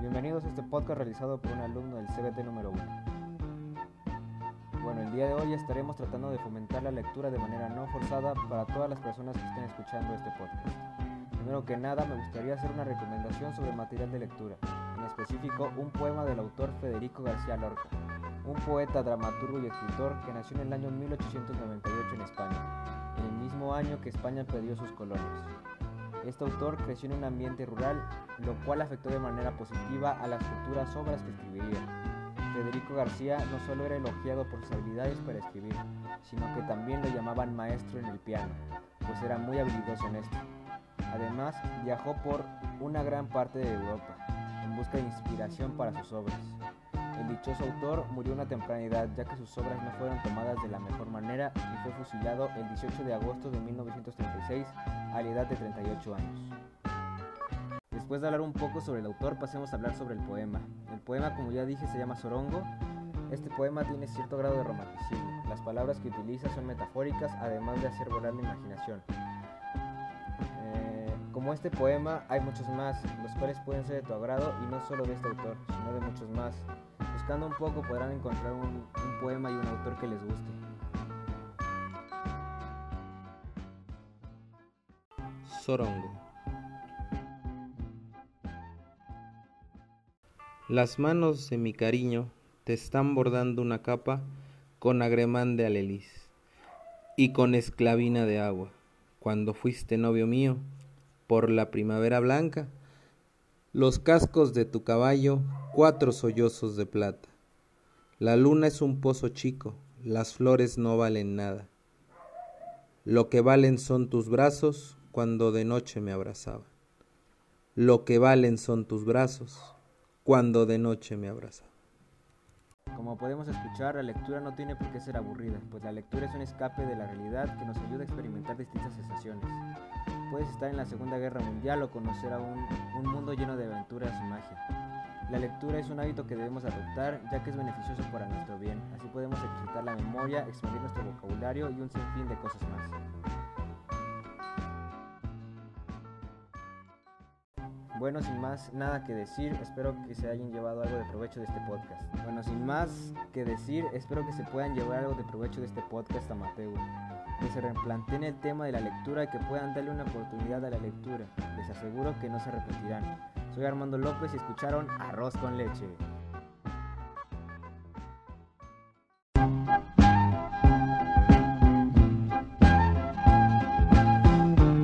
Bienvenidos a este podcast realizado por un alumno del CBT número 1. Bueno, el día de hoy estaremos tratando de fomentar la lectura de manera no forzada para todas las personas que estén escuchando este podcast. Primero que nada, me gustaría hacer una recomendación sobre material de lectura, en específico un poema del autor Federico García Lorca, un poeta, dramaturgo y escritor que nació en el año 1898 en España, en el mismo año que España perdió sus colonias. Este autor creció en un ambiente rural, lo cual afectó de manera positiva a las futuras obras que escribiría. Federico García no solo era elogiado por sus habilidades para escribir, sino que también lo llamaban maestro en el piano, pues era muy habilidoso en esto. Además, viajó por una gran parte de Europa, en busca de inspiración para sus obras. El dichoso autor murió a una temprana edad ya que sus obras no fueron tomadas de la mejor manera y fue fusilado el 18 de agosto de 1936 a la edad de 38 años. Después de hablar un poco sobre el autor, pasemos a hablar sobre el poema. El poema, como ya dije, se llama Sorongo. Este poema tiene cierto grado de romanticismo. Las palabras que utiliza son metafóricas, además de hacer volar la imaginación. Eh, como este poema, hay muchos más, los cuales pueden ser de tu agrado y no solo de este autor, sino de muchos más. Buscando un poco podrán encontrar un, poema y un autor que les guste. Sorongo. Las manos de mi cariño te están bordando una capa con agremán de alelís y con esclavina de agua. Cuando fuiste novio mío, por la primavera blanca, los cascos de tu caballo, cuatro sollozos de plata. La luna es un pozo chico, las flores no valen nada. Lo que valen son tus brazos cuando de noche me abrazaban. Lo que valen son tus brazos cuando de noche me abrazaban. Como podemos escuchar, la lectura no tiene por qué ser aburrida, pues la lectura es un escape de la realidad que nos ayuda a experimentar distintas sensaciones. Puedes estar en la Segunda Guerra Mundial o conocer a un, un mundo lleno de aventuras y magia. La lectura es un hábito que debemos adoptar ya que es beneficioso para nuestro bien. Así podemos ejercitar la memoria, expandir nuestro vocabulario y un sinfín de cosas más. Bueno, sin más nada que decir, espero que se hayan llevado algo de provecho de este podcast. Bueno, sin más que decir, espero que se puedan llevar algo de provecho de este podcast amateur. Que se replanteen el tema de la lectura y que puedan darle una oportunidad a la lectura. Les aseguro que no se arrepentirán. Soy Armando López y escucharon Arroz con leche.